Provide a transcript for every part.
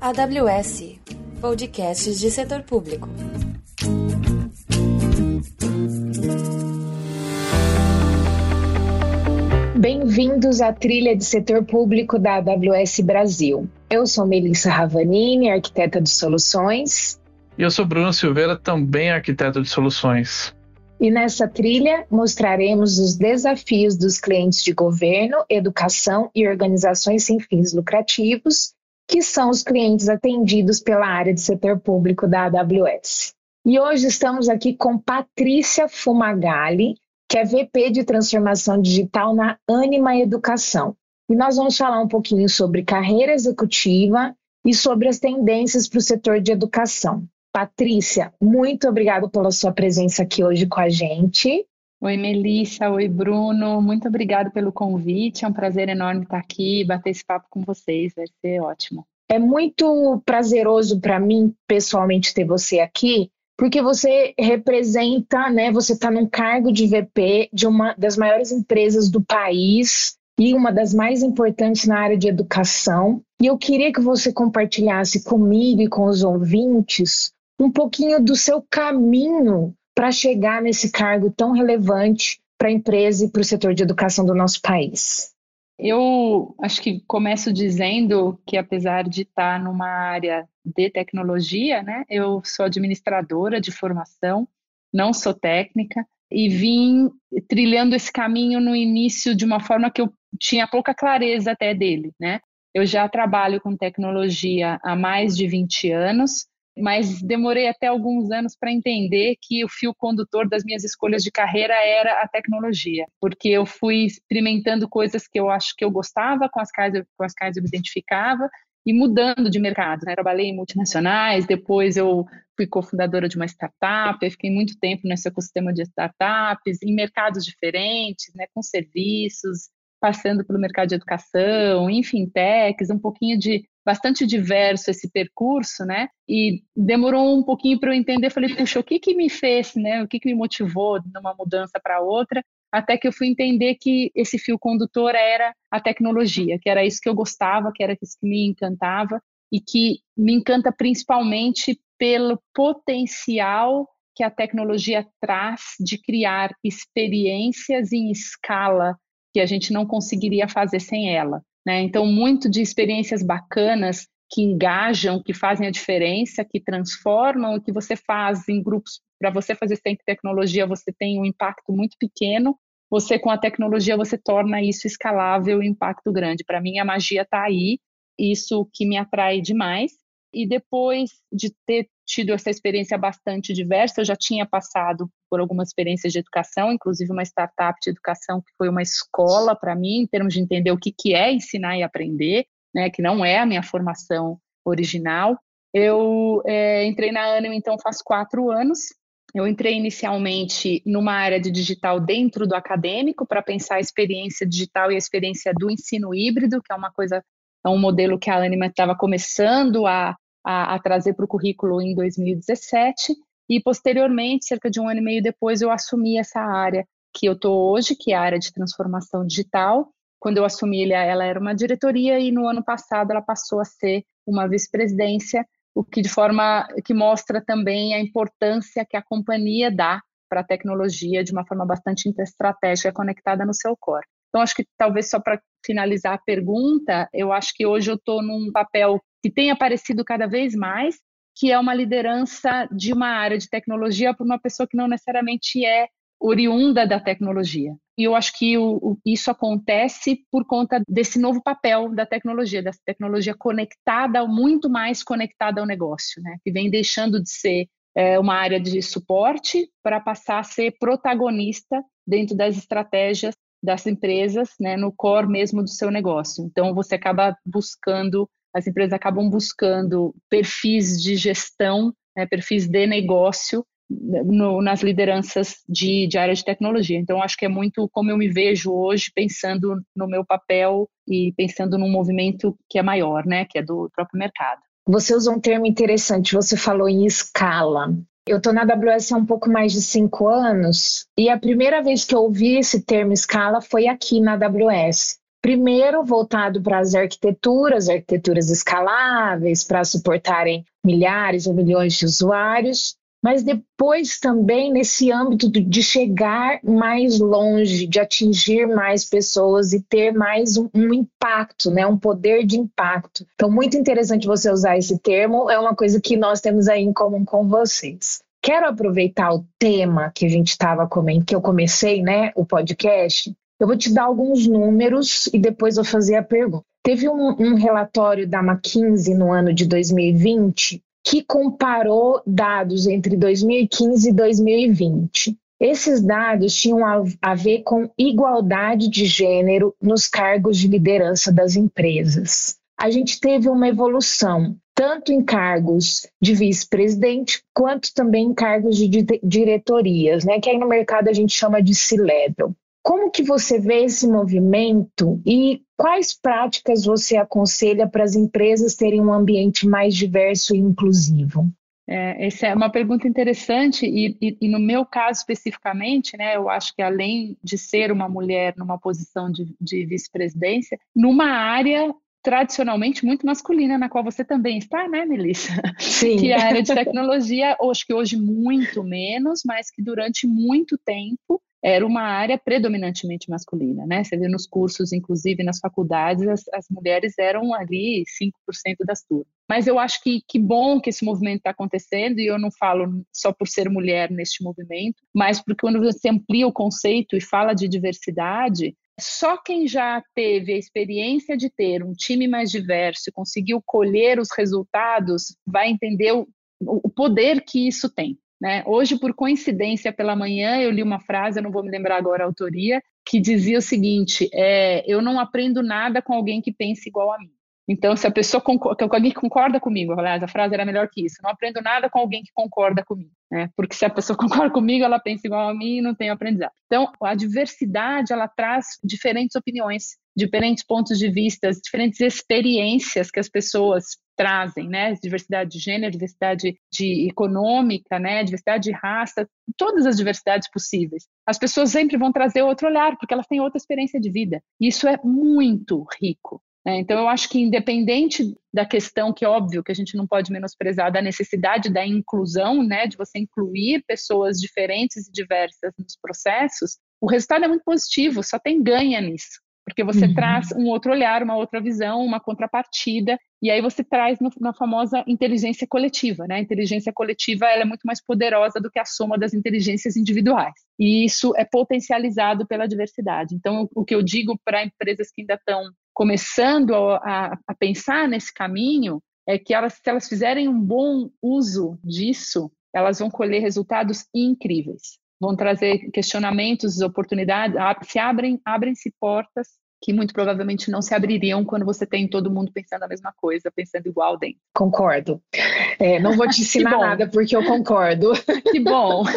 AWS Podcasts de Setor Público. Bem-vindos à trilha de setor público da AWS Brasil. Eu sou Melissa Ravanini, arquiteta de soluções. E eu sou Bruno Silveira, também arquiteto de soluções. E nessa trilha mostraremos os desafios dos clientes de governo, educação e organizações sem fins lucrativos, que são os clientes atendidos pela área de setor público da AWS. E hoje estamos aqui com Patrícia Fumagalli, que é VP de Transformação Digital na Anima Educação. E nós vamos falar um pouquinho sobre carreira executiva e sobre as tendências para o setor de educação. Patrícia, muito obrigada pela sua presença aqui hoje com a gente. Oi, Melissa. Oi, Bruno. Muito obrigada pelo convite. É um prazer enorme estar aqui e bater esse papo com vocês. Vai ser ótimo. É muito prazeroso para mim, pessoalmente, ter você aqui, porque você representa, né? Você está num cargo de VP de uma das maiores empresas do país e uma das mais importantes na área de educação. E eu queria que você compartilhasse comigo e com os ouvintes um pouquinho do seu caminho para chegar nesse cargo tão relevante para a empresa e para o setor de educação do nosso país. Eu acho que começo dizendo que, apesar de estar numa área de tecnologia, né, eu sou administradora de formação, não sou técnica, e vim trilhando esse caminho no início de uma forma que eu tinha pouca clareza até dele, né? Eu já trabalho com tecnologia há mais de 20 anos, mas demorei até alguns anos para entender que o fio condutor das minhas escolhas de carreira era a tecnologia, porque eu fui experimentando coisas que eu acho que eu gostava, com as quais eu, com as quais eu me identificava, e mudando de mercado. Né? Trabalhei em multinacionais, depois eu fui cofundadora de uma startup, eu fiquei muito tempo nesse ecossistema de startups, em mercados diferentes, né, com serviços, passando pelo mercado de educação, em fintechs, um pouquinho de bastante diverso esse percurso, né? E demorou um pouquinho para eu entender. Falei, puxa, o que que me fez, né? O que que me motivou numa mudança para outra? Até que eu fui entender que esse fio condutor era a tecnologia, que era isso que eu gostava, que era isso que me encantava e que me encanta principalmente pelo potencial que a tecnologia traz de criar experiências em escala que a gente não conseguiria fazer sem ela. Né? Então, muito de experiências bacanas que engajam, que fazem a diferença, que transformam, e que você faz em grupos. Para você fazer sem tecnologia, você tem um impacto muito pequeno. Você, com a tecnologia, você torna isso escalável e impacto grande. Para mim, a magia está aí, isso que me atrai demais. E depois de ter tido essa experiência bastante diversa, eu já tinha passado por algumas experiências de educação, inclusive uma startup de educação que foi uma escola para mim, em termos de entender o que, que é ensinar e aprender, né, que não é a minha formação original. Eu é, entrei na Anima, então, faz quatro anos. Eu entrei inicialmente numa área de digital dentro do acadêmico, para pensar a experiência digital e a experiência do ensino híbrido, que é uma coisa, é um modelo que a Anima estava começando a, a, a trazer para o currículo em 2017 e posteriormente, cerca de um ano e meio depois, eu assumi essa área que eu estou hoje, que é a área de transformação digital. Quando eu assumi, ela era uma diretoria e no ano passado ela passou a ser uma vice-presidência, o que de forma que mostra também a importância que a companhia dá para a tecnologia de uma forma bastante estratégica conectada no seu core. Então, acho que talvez só para finalizar a pergunta, eu acho que hoje eu estou num papel que tem aparecido cada vez mais, que é uma liderança de uma área de tecnologia por uma pessoa que não necessariamente é oriunda da tecnologia. E eu acho que o, o, isso acontece por conta desse novo papel da tecnologia, dessa tecnologia conectada, muito mais conectada ao negócio, né? que vem deixando de ser é, uma área de suporte para passar a ser protagonista dentro das estratégias das empresas, né, no core mesmo do seu negócio. Então, você acaba buscando, as empresas acabam buscando perfis de gestão, né, perfis de negócio no, nas lideranças de, de área de tecnologia. Então, acho que é muito como eu me vejo hoje, pensando no meu papel e pensando num movimento que é maior, né, que é do próprio mercado. Você usou um termo interessante, você falou em escala. Eu estou na AWS há um pouco mais de cinco anos e a primeira vez que eu ouvi esse termo escala foi aqui na AWS. Primeiro, voltado para as arquiteturas, arquiteturas escaláveis, para suportarem milhares ou milhões de usuários, mas depois também nesse âmbito de chegar mais longe, de atingir mais pessoas e ter mais um, um, impacto, né, um poder de impacto. Então, muito interessante você usar esse termo, é uma coisa que nós temos aí em comum com vocês. Quero aproveitar o tema que a gente estava comentando, que eu comecei, né, o podcast. Eu vou te dar alguns números e depois vou fazer a pergunta. Teve um, um relatório da McKinsey no ano de 2020 que comparou dados entre 2015 e 2020. Esses dados tinham a, a ver com igualdade de gênero nos cargos de liderança das empresas. A gente teve uma evolução tanto em cargos de vice-presidente quanto também em cargos de diretorias, né, que aí no mercado a gente chama de C-level. Como que você vê esse movimento e quais práticas você aconselha para as empresas terem um ambiente mais diverso e inclusivo? É, essa é uma pergunta interessante e, e, e, no meu caso especificamente, né, eu acho que além de ser uma mulher numa posição de, de vice-presidência, numa área tradicionalmente muito masculina, na qual você também está, né, Melissa? Sim. Que é a área de tecnologia, acho que hoje muito menos, mas que durante muito tempo era uma área predominantemente masculina, né? Você vê nos cursos, inclusive nas faculdades, as, as mulheres eram ali 5% das turmas. Mas eu acho que que bom que esse movimento está acontecendo, e eu não falo só por ser mulher neste movimento, mas porque quando você amplia o conceito e fala de diversidade, só quem já teve a experiência de ter um time mais diverso e conseguiu colher os resultados vai entender o, o poder que isso tem. Né? Hoje, por coincidência, pela manhã, eu li uma frase, eu não vou me lembrar agora a autoria, que dizia o seguinte: é, Eu não aprendo nada com alguém que pense igual a mim. Então, se a pessoa concorda, alguém concorda comigo, aliás, a frase era melhor que isso, não aprendo nada com alguém que concorda comigo, né? Porque se a pessoa concorda comigo, ela pensa igual a mim e não tem aprendizado. Então, a diversidade, ela traz diferentes opiniões, diferentes pontos de vista, diferentes experiências que as pessoas trazem, né? Diversidade de gênero, diversidade de econômica, né? Diversidade de raça, todas as diversidades possíveis. As pessoas sempre vão trazer outro olhar, porque elas têm outra experiência de vida. Isso é muito rico. Né? Então, eu acho que, independente da questão, que é óbvio que a gente não pode menosprezar, da necessidade da inclusão, né, de você incluir pessoas diferentes e diversas nos processos, o resultado é muito positivo, só tem ganha nisso. Porque você uhum. traz um outro olhar, uma outra visão, uma contrapartida, e aí você traz no, na famosa inteligência coletiva, né? A inteligência coletiva ela é muito mais poderosa do que a soma das inteligências individuais. E isso é potencializado pela diversidade. Então, o que eu digo para empresas que ainda estão começando a, a, pensar nesse caminho é que elas, se elas fizerem um bom uso disso, elas vão colher resultados incríveis. Vão trazer questionamentos, oportunidades, se abrem, abrem-se portas que muito provavelmente não se abririam quando você tem todo mundo pensando a mesma coisa, pensando igual dentro. Concordo. É, não vou te ensinar nada porque eu concordo. Que bom.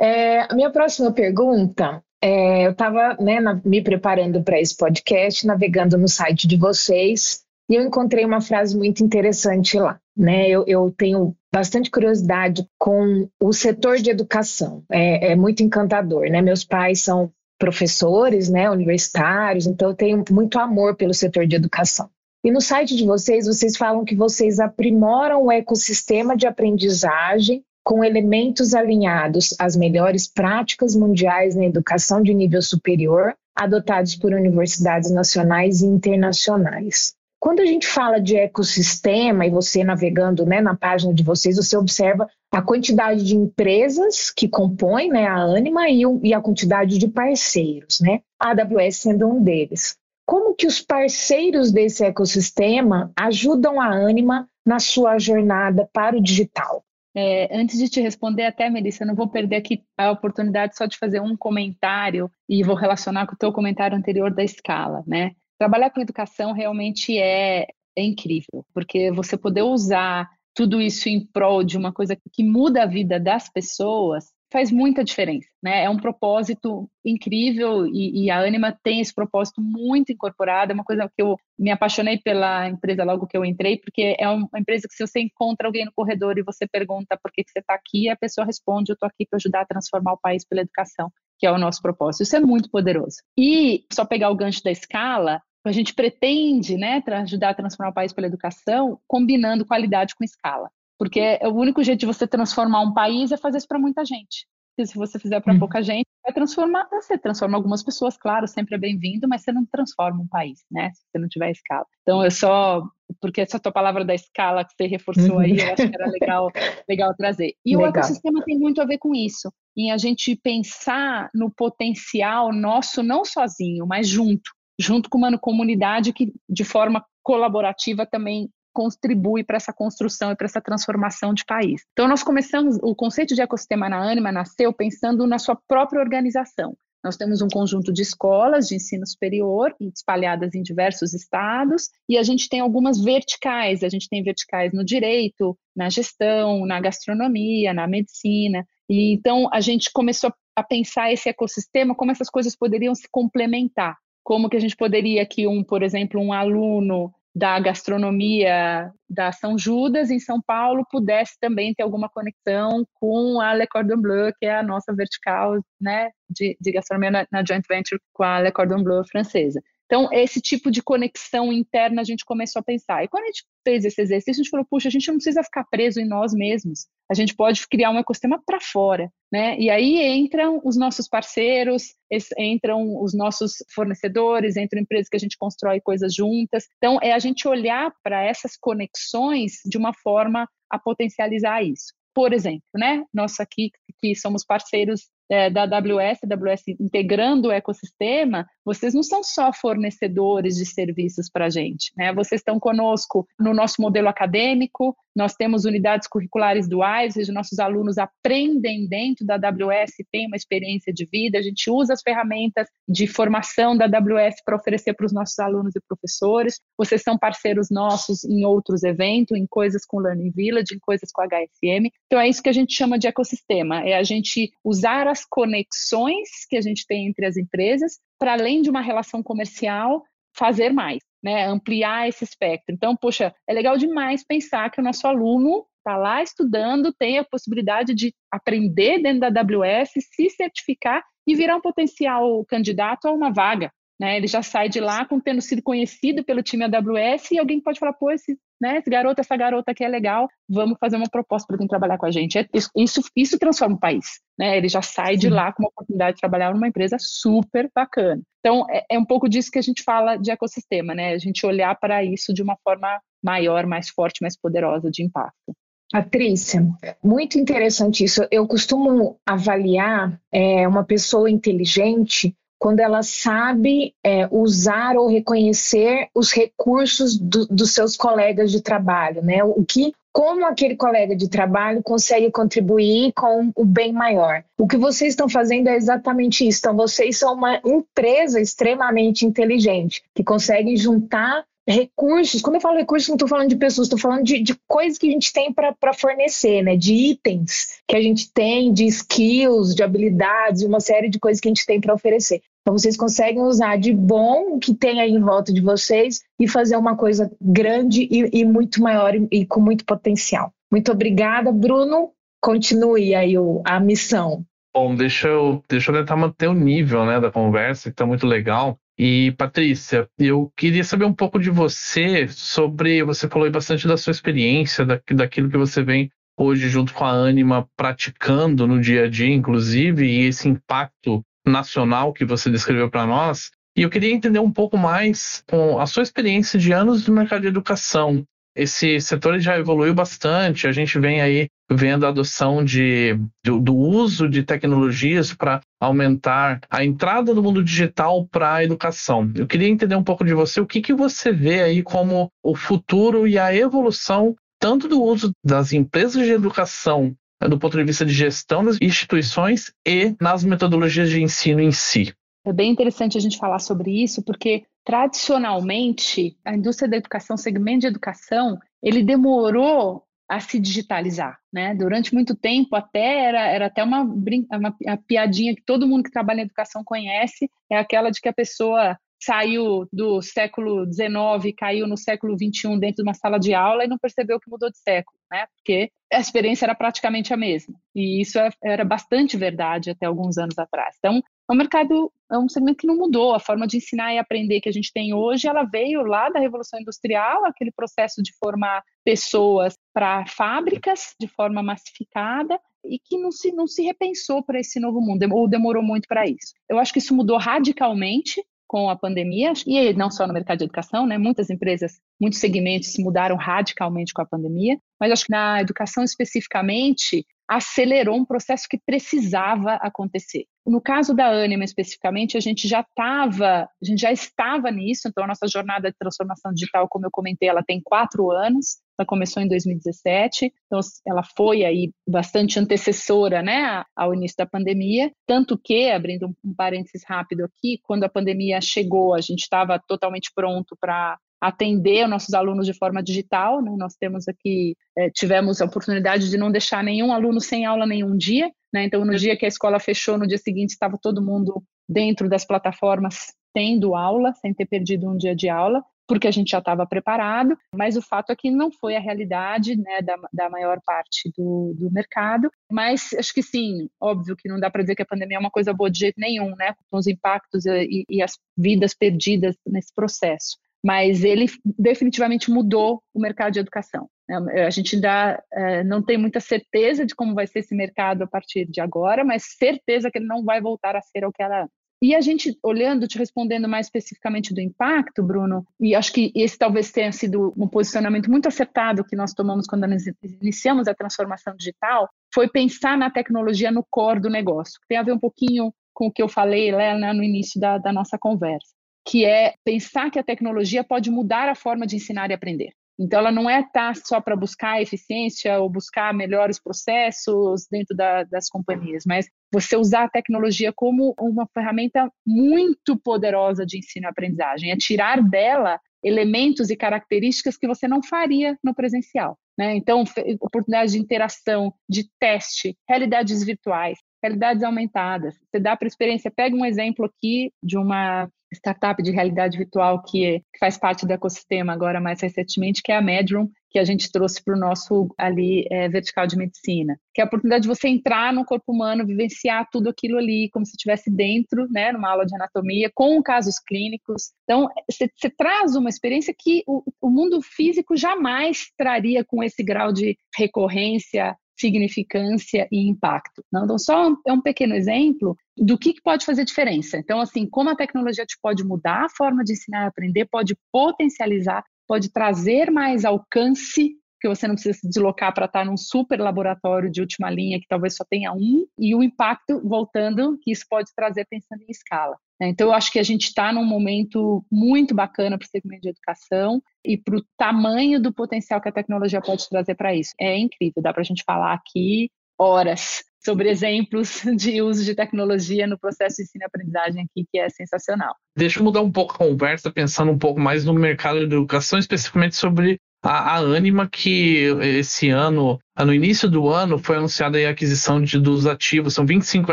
É, a minha próxima pergunta é, eu estava né, me preparando para esse podcast, navegando no site de vocês, e eu encontrei uma frase muito interessante lá. Né? Eu, eu tenho bastante curiosidade com o setor de educação, é, é muito encantador. Né? Meus pais são professores né, universitários, então eu tenho muito amor pelo setor de educação. E no site de vocês, vocês falam que vocês aprimoram o ecossistema de aprendizagem com elementos alinhados às melhores práticas mundiais na educação de nível superior, adotados por universidades nacionais e internacionais. Quando a gente fala de ecossistema, e você navegando né, na página de vocês, você observa a quantidade de empresas que compõem né, a Anima e, e a quantidade de parceiros, né? A AWS sendo um deles. Como que os parceiros desse ecossistema ajudam a Anima na sua jornada para o digital? É, antes de te responder, até, Melissa, eu não vou perder aqui a oportunidade só de fazer um comentário e vou relacionar com o teu comentário anterior da escala, né? Trabalhar com educação realmente é, é incrível, porque você poder usar tudo isso em prol de uma coisa que muda a vida das pessoas faz muita diferença, né? É um propósito incrível e, e, a Anima tem esse propósito muito incorporado. É uma coisa que eu me apaixonei pela empresa logo que eu entrei, porque é uma empresa que se você encontra alguém no corredor e você pergunta por que, que você está aqui, a pessoa responde: eu estou aqui para ajudar a transformar o país pela educação. Que é o nosso propósito. Isso é muito poderoso. E só pegar o gancho da escala, a gente pretende né, ajudar a transformar o país pela educação, combinando qualidade com escala. Porque é o único jeito de você transformar um país é fazer isso para muita gente. se você fizer para uhum. pouca gente, vai transformar, você transforma algumas pessoas, claro, sempre é bem-vindo, mas você não transforma um país, né? Se você não tiver escala. Então, eu só, porque essa tua palavra da escala que você reforçou aí, eu acho que era legal, legal trazer. E legal. o ecossistema tem muito a ver com isso, em a gente pensar no potencial nosso, não sozinho, mas junto, junto com uma comunidade que, de forma colaborativa, também contribui para essa construção e para essa transformação de país. Então, nós começamos, o conceito de ecossistema na Anima nasceu pensando na sua própria organização. Nós temos um conjunto de escolas de ensino superior espalhadas em diversos estados e a gente tem algumas verticais. A gente tem verticais no direito, na gestão, na gastronomia, na medicina. E então a gente começou a pensar esse ecossistema, como essas coisas poderiam se complementar. Como que a gente poderia que um, por exemplo, um aluno da gastronomia da São Judas, em São Paulo, pudesse também ter alguma conexão com a Le Cordon Bleu, que é a nossa vertical né, de, de gastronomia na, na, joint venture com a Le Cordon Bleu francesa. Então, esse tipo de conexão interna a gente começou a pensar. E quando a gente fez esse exercício, a gente falou, puxa, a gente não precisa ficar preso em nós mesmos. A gente pode criar um ecossistema para fora, né? E aí entram os nossos parceiros, entram os nossos fornecedores, entram empresas que a gente constrói coisas juntas. Então, é a gente olhar para essas conexões de uma forma a potencializar isso. Por exemplo, né? Nós aqui que somos parceiros é, da AWS, AWS integrando o ecossistema, vocês não são só fornecedores de serviços para a gente, né? Vocês estão conosco no nosso modelo acadêmico, nós temos unidades curriculares duais, ou seja, nossos alunos aprendem dentro da AWS, têm uma experiência de vida, a gente usa as ferramentas de formação da AWS para oferecer para os nossos alunos e professores. Vocês são parceiros nossos em outros eventos, em coisas com Learning Village, em coisas com HSM. Então é isso que a gente chama de ecossistema, é a gente usar as conexões que a gente tem entre as empresas para além de uma relação comercial, fazer mais né, ampliar esse espectro. Então, poxa, é legal demais pensar que o nosso aluno está lá estudando, tem a possibilidade de aprender dentro da AWS, se certificar e virar um potencial candidato a uma vaga. Né? Ele já sai de lá com tendo sido conhecido pelo time AWS e alguém pode falar, pô, esse, né, esse garoto, essa garota aqui é legal, vamos fazer uma proposta para vir trabalhar com a gente. É, isso, isso transforma o país. Né? Ele já sai de lá com uma oportunidade de trabalhar numa empresa super bacana. Então, é, é um pouco disso que a gente fala de ecossistema, né? A gente olhar para isso de uma forma maior, mais forte, mais poderosa de impacto. Patrícia, muito interessante isso. Eu costumo avaliar é, uma pessoa inteligente quando ela sabe é, usar ou reconhecer os recursos do, dos seus colegas de trabalho, né? O que como aquele colega de trabalho consegue contribuir com o bem maior. O que vocês estão fazendo é exatamente isso. Então, vocês são uma empresa extremamente inteligente, que consegue juntar recursos. Quando eu falo recursos, não estou falando de pessoas, estou falando de, de, coisas que a gente tem para fornecer, né? De itens que a gente tem, de skills, de habilidades, uma série de coisas que a gente tem para oferecer. Então, vocês conseguem usar de bom que tem aí em volta de vocês e fazer uma coisa grande e, e muito maior e, e, com muito potencial. Muito obrigada, Bruno. Continue aí o, a missão. Bom, deixa eu, deixa eu tentar manter o nível né, da conversa, que está muito legal. E, Patrícia, eu queria saber um pouco de você sobre. Você falou bastante da sua experiência, da, daquilo que você vem hoje junto com a Anima praticando no dia a dia, inclusive, e esse impacto nacional que você descreveu para nós. E eu queria entender um pouco mais com a sua experiência de anos no mercado de educação. Esse setor já evoluiu bastante, a gente vem aí vendo a adoção de, do, do uso de tecnologias para aumentar a entrada do mundo digital para a educação. Eu queria entender um pouco de você, o que, que você vê aí como o futuro e a evolução tanto do uso das empresas de educação do ponto de vista de gestão das instituições e nas metodologias de ensino em si. É bem interessante a gente falar sobre isso, porque tradicionalmente a indústria da educação, o segmento de educação, ele demorou a se digitalizar, né? Durante muito tempo até era, era até uma, uma, piadinha que todo mundo que trabalha em educação conhece, é aquela de que a pessoa saiu do século XIX, caiu no século XXI dentro de uma sala de aula e não percebeu que mudou de século, né? Porque a experiência era praticamente a mesma. E isso é, era bastante verdade até alguns anos atrás. Então, é um mercado, é um segmento que não mudou. A forma de ensinar e aprender que a gente tem hoje, ela veio lá da Revolução Industrial, aquele processo de formar pessoas para fábricas de forma massificada e que não se, não se repensou para esse novo mundo, ou demorou muito para isso. Eu acho que isso mudou radicalmente com a pandemia, e não só no mercado de educação, né? Muitas empresas, muitos segmentos mudaram radicalmente com a pandemia, mas acho que na educação especificamente acelerou um processo que precisava acontecer. No caso da Anima especificamente, a gente já estava, a gente já estava nisso, então a nossa jornada de transformação digital, como eu comentei, ela tem quatro anos, ela começou em 2017, então ela foi aí bastante antecessora, né, ao início da pandemia, tanto que, abrindo um parênteses rápido aqui, quando a pandemia chegou, a gente estava totalmente pronto para atender os nossos alunos de forma digital. Né? Nós temos aqui, é, tivemos a oportunidade de não deixar nenhum aluno sem aula nenhum dia. Né? Então, no dia que a escola fechou, no dia seguinte estava todo mundo dentro das plataformas tendo aula, sem ter perdido um dia de aula, porque a gente já estava preparado. Mas o fato é que não foi a realidade né, da, da maior parte do, do mercado. Mas acho que sim, óbvio que não dá para dizer que a pandemia é uma coisa boa de jeito nenhum, né? Com os impactos e, e as vidas perdidas nesse processo mas ele definitivamente mudou o mercado de educação. Né? A gente ainda é, não tem muita certeza de como vai ser esse mercado a partir de agora, mas certeza que ele não vai voltar a ser o que era antes. E a gente, olhando, te respondendo mais especificamente do impacto, Bruno, e acho que esse talvez tenha sido um posicionamento muito acertado que nós tomamos quando nós iniciamos a transformação digital, foi pensar na tecnologia no core do negócio, que tem a ver um pouquinho com o que eu falei né, no início da, da nossa conversa que é pensar que a tecnologia pode mudar a forma de ensinar e aprender. Então, ela não é tá só para buscar eficiência ou buscar melhores processos dentro da, das companhias, mas você usar a tecnologia como uma ferramenta muito poderosa de ensino e aprendizagem, é tirar dela elementos e características que você não faria no presencial. Né? Então, oportunidade de interação, de teste, realidades virtuais, realidades aumentadas. Você dá para experiência. Pega um exemplo aqui de uma startup de realidade virtual que, faz parte do ecossistema agora mais recentemente, que é a Medroom, que a gente trouxe para o nosso ali é, vertical de medicina, que é a oportunidade de você entrar no corpo humano, vivenciar tudo aquilo ali, como se estivesse dentro, né, numa aula de anatomia, com casos clínicos. Então, você traz uma experiência que o, o mundo físico jamais traria com esse grau de recorrência, significância e impacto. Não? Então, só é um pequeno exemplo do que, que, pode fazer diferença. Então, assim, como a tecnologia te pode mudar a forma de ensinar e aprender, pode potencializar, pode trazer mais alcance que você não precisa se deslocar para estar num super laboratório de última linha que talvez só tenha um, e o impacto, voltando, que isso pode trazer pensando em escala. Né? Então, eu acho que a gente está num momento muito bacana para o segmento de educação e para o tamanho do potencial que a tecnologia pode trazer para isso. É incrível, dá para a gente falar aqui horas sobre exemplos de uso de tecnologia no processo de ensino e aprendizagem aqui, que é sensacional. Deixa eu mudar um pouco a conversa, pensando um pouco mais no mercado de educação, especificamente sobre a, a Anima, que esse ano, no início do ano, foi anunciada a aquisição de, dos ativos, são 25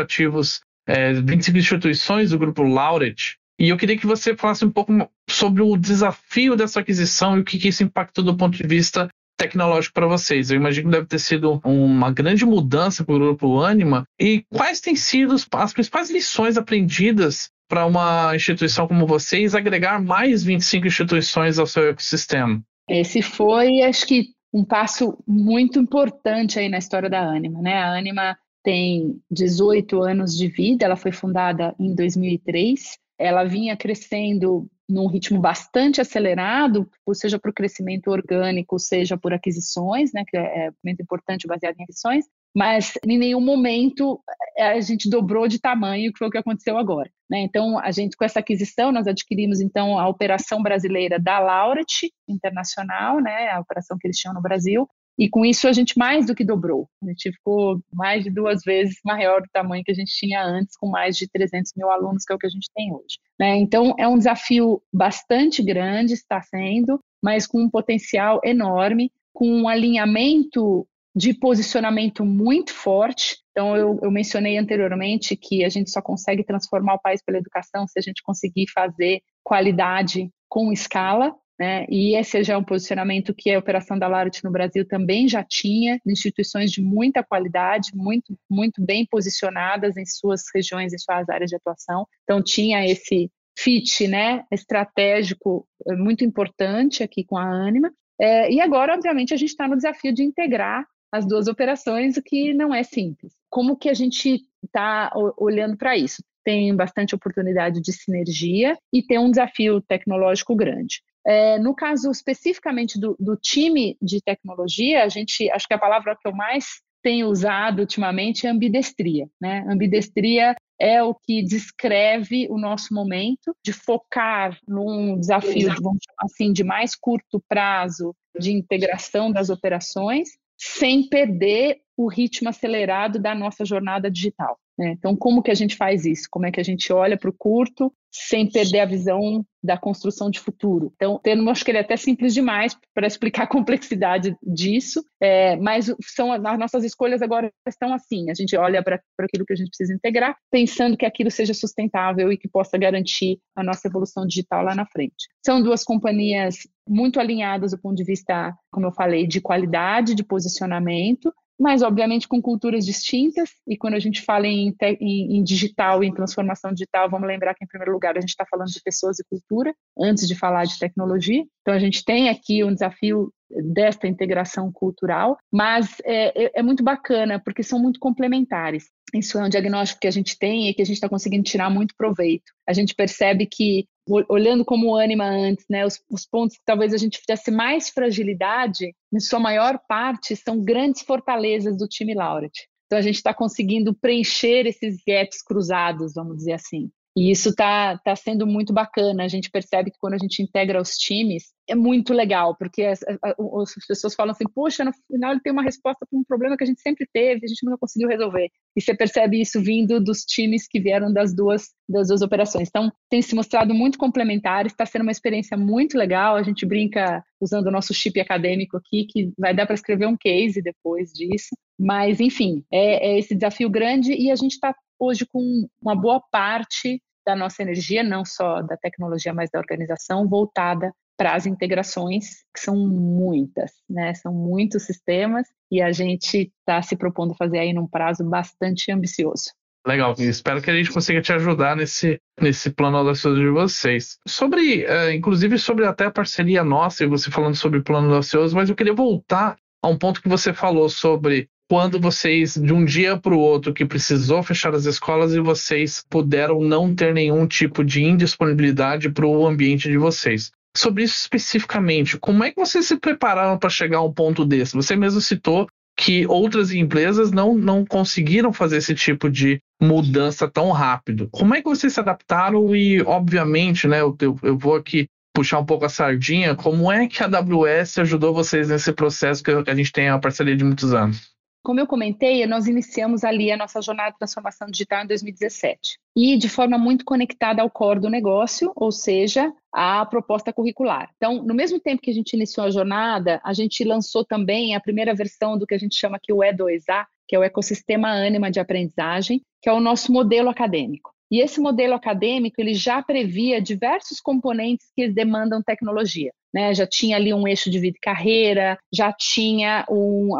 ativos, é, 25 instituições do grupo Laureate. E eu queria que você falasse um pouco sobre o desafio dessa aquisição e o que, que isso impactou do ponto de vista tecnológico para vocês. Eu imagino que deve ter sido uma grande mudança para o grupo Anima. E quais têm sido as principais lições aprendidas para uma instituição como vocês agregar mais 25 instituições ao seu ecossistema? Esse foi, acho que, um passo muito importante aí na história da Anima, né? A Anima tem 18 anos de vida, ela foi fundada em 2003. Ela vinha crescendo num ritmo bastante acelerado, seja por crescimento orgânico, seja por aquisições, né, que é muito importante baseado em aquisições, mas em nenhum momento eh, a gente dobrou de tamanho, que foi o que aconteceu agora. Né? Então, a gente, com essa aquisição, nós adquirimos então a operação brasileira da Lauret Internacional, né, a operação que eles tinham no Brasil, e com isso a gente mais do que dobrou. A gente ficou mais de duas vezes maior do tamanho que a gente tinha antes, com mais de 300 mil alunos, que é o que a gente tem hoje. Né? Então, é um desafio bastante grande, está sendo, mas com um potencial enorme, com um alinhamento de posicionamento muito forte. Então, eu, eu mencionei anteriormente que a gente só consegue transformar o país pela educação se a gente conseguir fazer qualidade com escala, né? E esse já é um posicionamento que a operação da Larit no Brasil também já tinha, instituições de muita qualidade, muito, muito bem posicionadas em suas regiões, em suas áreas de atuação. Então, tinha esse fit né, estratégico eh, muito importante aqui com a Anima. É, e agora, obviamente, a gente está no desafio de integrar as duas operações, o que não é simples. Como que a gente está olhando para isso? Tem bastante oportunidade de sinergia e tem um desafio tecnológico grande. É, no caso especificamente do, do, time de tecnologia, a gente, acho que a palavra que eu mais tenho usado ultimamente é ambidestria. Né? Ambidestria é o que descreve o nosso momento de focar num desafio, vamos chamar assim, de mais curto prazo de integração das operações, sem perder o ritmo acelerado da nossa jornada digital. Né? Então, como que a gente faz isso? Como é que a gente olha para o curto sem perder a visão da construção de futuro? Então, termo acho que ele é até simples demais para explicar a complexidade disso, é, mas são as nossas escolhas agora estão assim. A gente olha para aquilo que a gente precisa integrar, pensando que aquilo seja sustentável e que possa garantir a nossa evolução digital lá na frente. São duas companhias muito alinhadas do ponto de vista, como eu falei, de qualidade, de posicionamento, mas obviamente com culturas distintas. E quando a gente fala em, em, em digital, em transformação digital, vamos lembrar que, em primeiro lugar, a gente está falando de pessoas e cultura, antes de falar de tecnologia. Então, a gente tem aqui um desafio desta integração cultural, mas é, é, é muito bacana porque são muito complementares. Isso é um diagnóstico que a gente tem e que a gente está conseguindo tirar muito proveito. A gente percebe que, olhando como o Anima antes, né, os, os, pontos que talvez a gente tivesse mais fragilidade, em sua maior parte, são grandes fortalezas do time Lauret. Então, a gente está conseguindo preencher esses gaps cruzados, vamos dizer assim. E isso está tá sendo muito bacana. A gente percebe que quando a gente integra os times, é muito legal, porque as, as, pessoas falam assim, poxa, no final ele tem uma resposta para um problema que a gente sempre teve, a gente nunca conseguiu resolver. E você percebe isso vindo dos times que vieram das duas, das duas operações. Então, tem se mostrado muito complementar, está sendo uma experiência muito legal. A gente brinca usando o nosso chip acadêmico aqui, que vai dar para escrever um case depois disso. Mas, enfim, é, é esse desafio grande e a gente está hoje com uma boa parte da nossa energia, não só da tecnologia, mas da organização, voltada para as integrações, que são muitas, né? São muitos sistemas e a gente está se propondo fazer aí num prazo bastante ambicioso. Legal, espero que a gente consiga te ajudar nesse, nesse plano audacioso de vocês. Sobre, uh, inclusive sobre até a parceria nossa, e você falando sobre plano audacioso, mas eu queria voltar a um ponto que você falou sobre quando vocês, de um dia para o outro, que precisou fechar as escolas e vocês puderam não ter nenhum tipo de indisponibilidade para o ambiente de vocês. Sobre isso especificamente, como é que vocês se prepararam para chegar a um ponto desse? Você mesmo citou que outras empresas não, não conseguiram fazer esse tipo de mudança tão rápido. Como é que vocês se adaptaram e, obviamente, né, eu, eu, vou aqui puxar um pouco a sardinha, como é que a AWS ajudou vocês nesse processo que a gente tem a parceria de muitos anos? Como eu comentei, nós iniciamos ali a nossa jornada de transformação digital em 2017 e de forma muito conectada ao core do negócio, ou seja, à proposta curricular. Então, no mesmo tempo que a gente iniciou a jornada, a gente lançou também a primeira versão do que a gente chama aqui o E2A, que é o ecossistema Anima de aprendizagem, que é o nosso modelo acadêmico. E esse modelo acadêmico ele já previa diversos componentes que demandam tecnologia. Né? Já tinha ali um eixo de vida e carreira, já tinha um,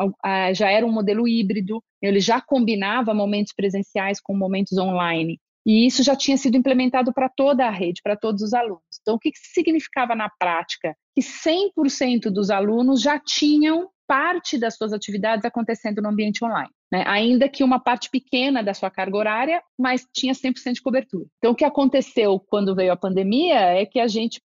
já era um modelo híbrido, ele já combinava momentos presenciais com momentos online. E isso já tinha sido implementado para toda a rede, para todos os alunos. Então, o que significava na prática? Que 100% dos alunos já tinham parte das suas atividades acontecendo no ambiente online né? ainda que uma parte pequena da sua carga horária, mas tinha 100% de cobertura. Então, o que aconteceu quando veio a pandemia é que a gente,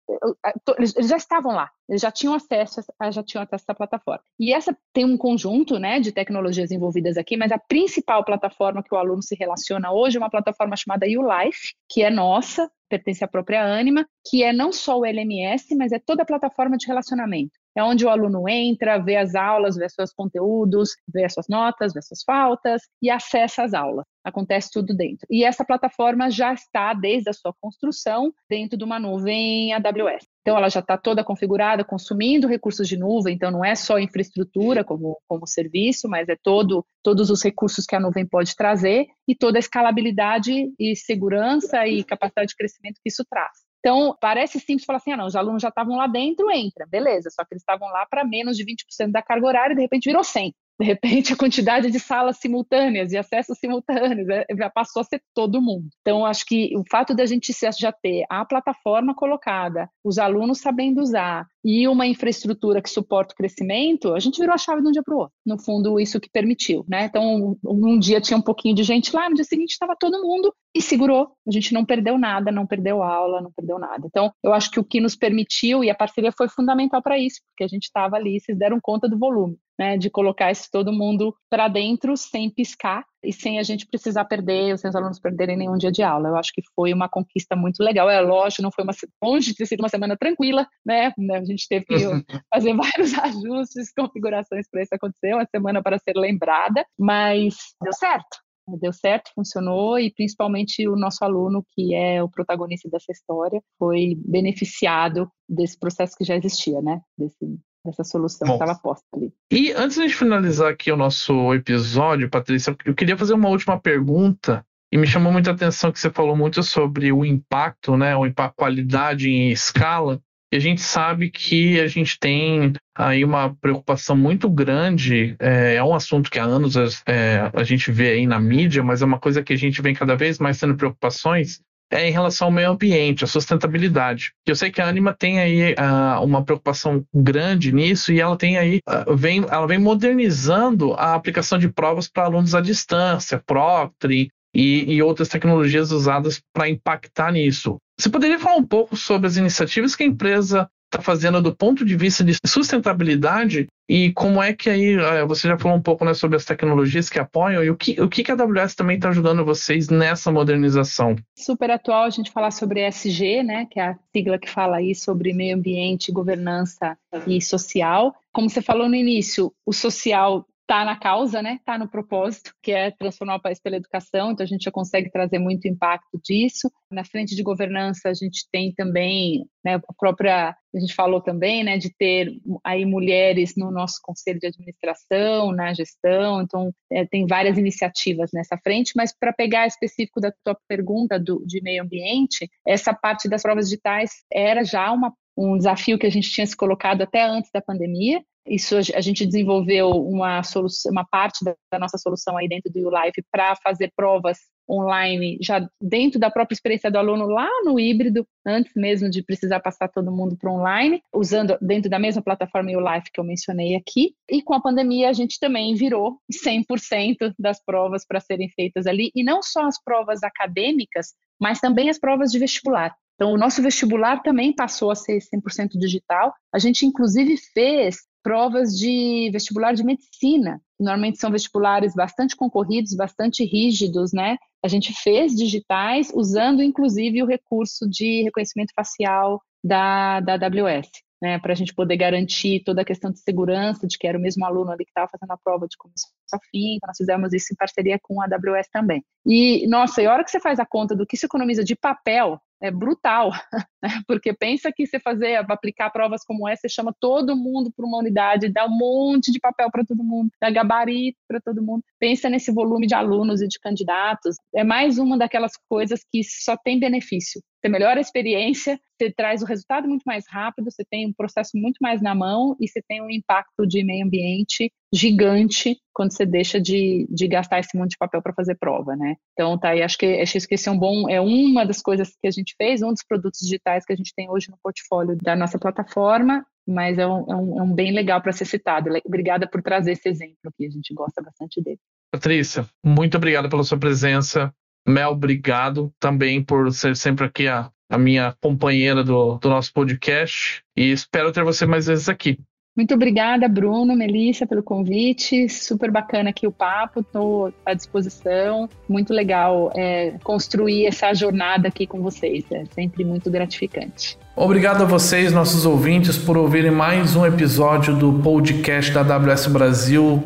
eles já estavam lá, eles já tinham acesso, já tinham acesso à plataforma. E essa tem um conjunto, né, de tecnologias envolvidas aqui, mas a principal plataforma que o aluno se relaciona hoje é uma plataforma chamada YouLife, que é nossa, pertence à própria Anima, que é não só o LMS, mas é toda a plataforma de relacionamento. É onde o aluno entra, vê as aulas, vê seus conteúdos, vê as suas notas, vê as suas faltas e acessa as aulas. Acontece tudo dentro. E essa plataforma já está, desde a sua construção, dentro de uma nuvem AWS. Então, ela já está toda configurada, consumindo recursos de nuvem, então não é só infraestrutura como, como serviço, mas é todo, todos os recursos que a nuvem pode trazer e toda a escalabilidade e segurança e capacidade de crescimento que isso traz. Então, parece simples falar assim: ah, não, os alunos já estavam lá dentro, entra, beleza, só que eles estavam lá para menos de 20% da carga horária e de repente virou 100 de repente a quantidade de salas simultâneas, de acessos simultâneos, é, já passou a ser todo mundo. Então, acho que o fato de a gente já ter a plataforma colocada, os alunos sabendo usar e uma infraestrutura que suporta o crescimento, a gente virou a chave de um dia para o outro. No fundo, isso que permitiu, né? Então, um dia tinha um pouquinho de gente lá, no dia seguinte estava todo mundo e segurou. A gente não perdeu nada, não perdeu aula, não perdeu nada. Então, eu acho que o que nos permitiu e a parceria foi fundamental para isso, porque a gente estava ali, vocês deram conta do volume né, de colocar esse todo mundo para dentro sem piscar e sem a gente precisar perder, os seus alunos perderem nenhum dia de aula. Eu acho que foi uma conquista muito legal. É lógico, não foi uma longe de ter sido uma semana tranquila, né? A gente teve que fazer vários ajustes, configurações para isso acontecer, uma semana para ser lembrada, mas deu certo. Deu certo, funcionou e principalmente o nosso aluno, que é o protagonista dessa história, foi beneficiado desse processo que já existia, né? Desse, dessa solução Bom, que estava posta ali. E antes de finalizar aqui o nosso episódio, Patrícia, eu queria fazer uma última pergunta. E me chamou muita atenção que você falou muito sobre o impacto, né? O impacto, qualidade em escala. E a gente sabe que a gente tem aí uma preocupação muito grande. É, é um assunto que há anos é, a gente vê aí na mídia, mas é uma coisa que a gente vem cada vez mais tendo preocupações é em relação ao meio ambiente, a sustentabilidade. Eu sei que a Anima tem aí uh, uma preocupação grande nisso e ela tem aí uh, vem, ela vem modernizando a aplicação de provas para alunos à distância, Proctoring e, e outras tecnologias usadas para impactar nisso. Você poderia falar um pouco sobre as iniciativas que a empresa está fazendo do ponto de vista de sustentabilidade e como é que aí eh, você já falou um pouco né, sobre as tecnologias que apoiam e o que, o que a AWS também está ajudando vocês nessa modernização? Super atual a gente falar sobre ESG, né, que é a sigla que fala aí sobre meio ambiente, governança e social. Como você falou no início, o social está na causa, né? Está no propósito, que é transformar o país pela educação. Então a gente já consegue trazer muito impacto disso. Na frente de governança a gente tem também, né, a própria a gente falou também, né, de ter aí mulheres no nosso conselho de administração, na gestão. Então é, tem várias iniciativas nessa frente. Mas para pegar específico da tua pergunta do, de meio ambiente, essa parte das provas digitais era já uma um desafio que a gente tinha se colocado até antes da pandemia, isso a gente desenvolveu uma solução, uma parte da nossa solução aí dentro do ULife para fazer provas online já dentro da própria experiência do aluno lá no híbrido, antes mesmo de precisar passar todo mundo para online, usando dentro da mesma plataforma ULife que eu mencionei aqui. E com a pandemia a gente também virou 100% das provas para serem feitas ali e não só as provas acadêmicas, mas também as provas de vestibular. Então, o nosso vestibular também passou a ser 100% digital. A gente, inclusive, fez provas de vestibular de medicina, normalmente são vestibulares bastante concorridos, bastante rígidos, né? A gente fez digitais usando inclusive o recurso de reconhecimento facial da, da AWS. Né, para a gente poder garantir toda a questão de segurança, de que era o mesmo aluno ali que estava fazendo a prova de a então nós fizemos isso em parceria com a AWS também. E, nossa, e a hora que você faz a conta do que se economiza de papel, é brutal, né? porque pensa que você fazer, aplicar provas como essa, você chama todo mundo para uma unidade, dá um monte de papel para todo mundo, dá gabarito para todo mundo. Pensa nesse volume de alunos e de candidatos. É mais uma daquelas coisas que só tem benefício. Você melhora a experiência, você traz o resultado muito mais rápido, você tem um processo muito mais na mão e você tem um impacto de meio ambiente gigante quando você deixa de, de gastar esse monte de papel para fazer prova, né? Então, tá aí, acho que, acho que esse é um bom, é uma das coisas que a gente fez, um dos produtos digitais que a gente tem hoje no portfólio da nossa plataforma, mas é um, é um, é um bem legal para ser citado. Obrigada por trazer esse exemplo aqui, a gente gosta bastante dele. Patrícia, muito obrigado pela sua presença. Mel, obrigado também por ser sempre aqui a, a minha companheira do, do nosso podcast e espero ter você mais vezes aqui. Muito obrigada, Bruno, Melissa, pelo convite. Super bacana aqui o papo, estou à disposição. Muito legal é, construir essa jornada aqui com vocês. É sempre muito gratificante. Obrigado a vocês, nossos ouvintes, por ouvirem mais um episódio do podcast da AWS Brasil,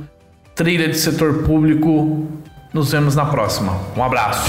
Trilha de Setor Público. Nos vemos na próxima. Um abraço.